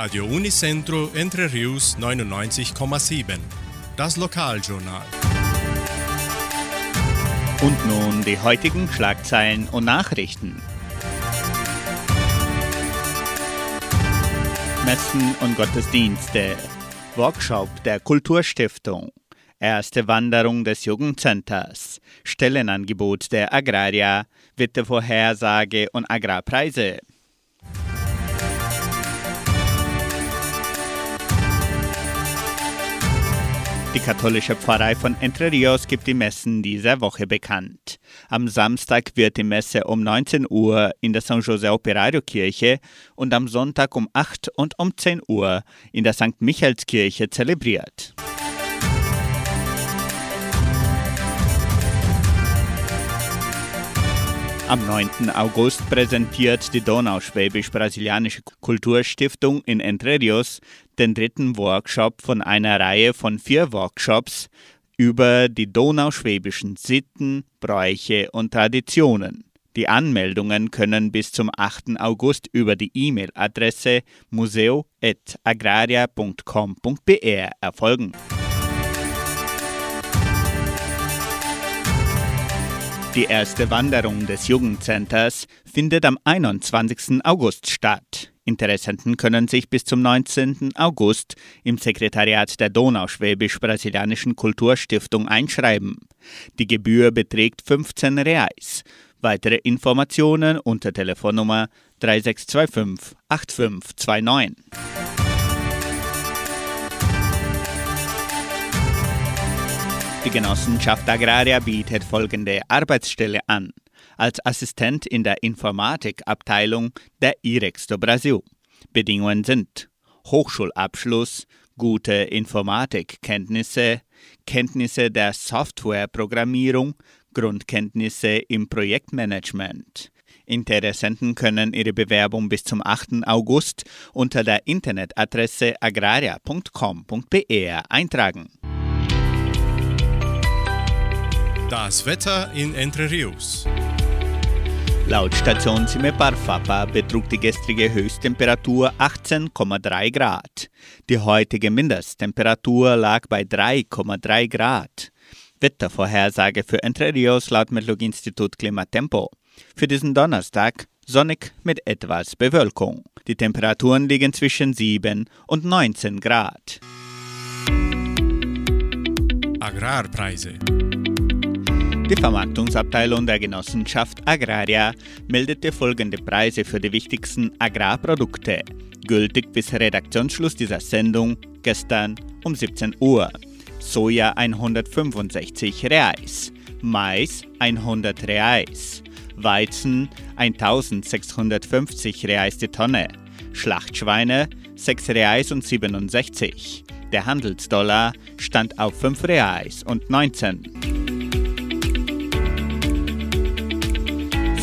Radio Unicentro Entre Rius 99,7. Das Lokaljournal. Und nun die heutigen Schlagzeilen und Nachrichten. Messen und Gottesdienste. Workshop der Kulturstiftung. Erste Wanderung des Jugendcenters. Stellenangebot der Agraria. Wettervorhersage und Agrarpreise. Die katholische Pfarrei von Entre Rios gibt die Messen dieser Woche bekannt. Am Samstag wird die Messe um 19 Uhr in der San José Operario Kirche und am Sonntag um 8 und um 10 Uhr in der St. Michaelskirche zelebriert. Am 9. August präsentiert die Donauschwäbisch-Brasilianische Kulturstiftung in Entre Rios den dritten Workshop von einer Reihe von vier Workshops über die donauschwäbischen Sitten, Bräuche und Traditionen. Die Anmeldungen können bis zum 8. August über die E-Mail-Adresse museo.agraria.com.br erfolgen. Die erste Wanderung des Jugendcenters findet am 21. August statt. Interessenten können sich bis zum 19. August im Sekretariat der Donauschwäbisch-Brasilianischen Kulturstiftung einschreiben. Die Gebühr beträgt 15 Reais. Weitere Informationen unter Telefonnummer 3625 8529. Die Genossenschaft Agraria bietet folgende Arbeitsstelle an. Als Assistent in der Informatikabteilung der IREX do Brasil. Bedingungen sind Hochschulabschluss, gute Informatikkenntnisse, Kenntnisse der Softwareprogrammierung, Grundkenntnisse im Projektmanagement. Interessenten können ihre Bewerbung bis zum 8. August unter der Internetadresse agraria.com.br eintragen. Das Wetter in Entre Rios. Laut Station Cimepar Fapa betrug die gestrige Höchsttemperatur 18,3 Grad. Die heutige Mindesttemperatur lag bei 3,3 Grad. Wettervorhersage für Entre Rios laut Metlog-Institut Klimatempo. Für diesen Donnerstag sonnig mit etwas Bewölkung. Die Temperaturen liegen zwischen 7 und 19 Grad. Agrarpreise. Die Vermarktungsabteilung der Genossenschaft Agraria meldete folgende Preise für die wichtigsten Agrarprodukte, gültig bis Redaktionsschluss dieser Sendung gestern um 17 Uhr. Soja 165 Reais, Mais 100 Reais, Weizen 1650 Reais die Tonne, Schlachtschweine 6 Reais und 67. Der Handelsdollar stand auf 5 Reais und 19.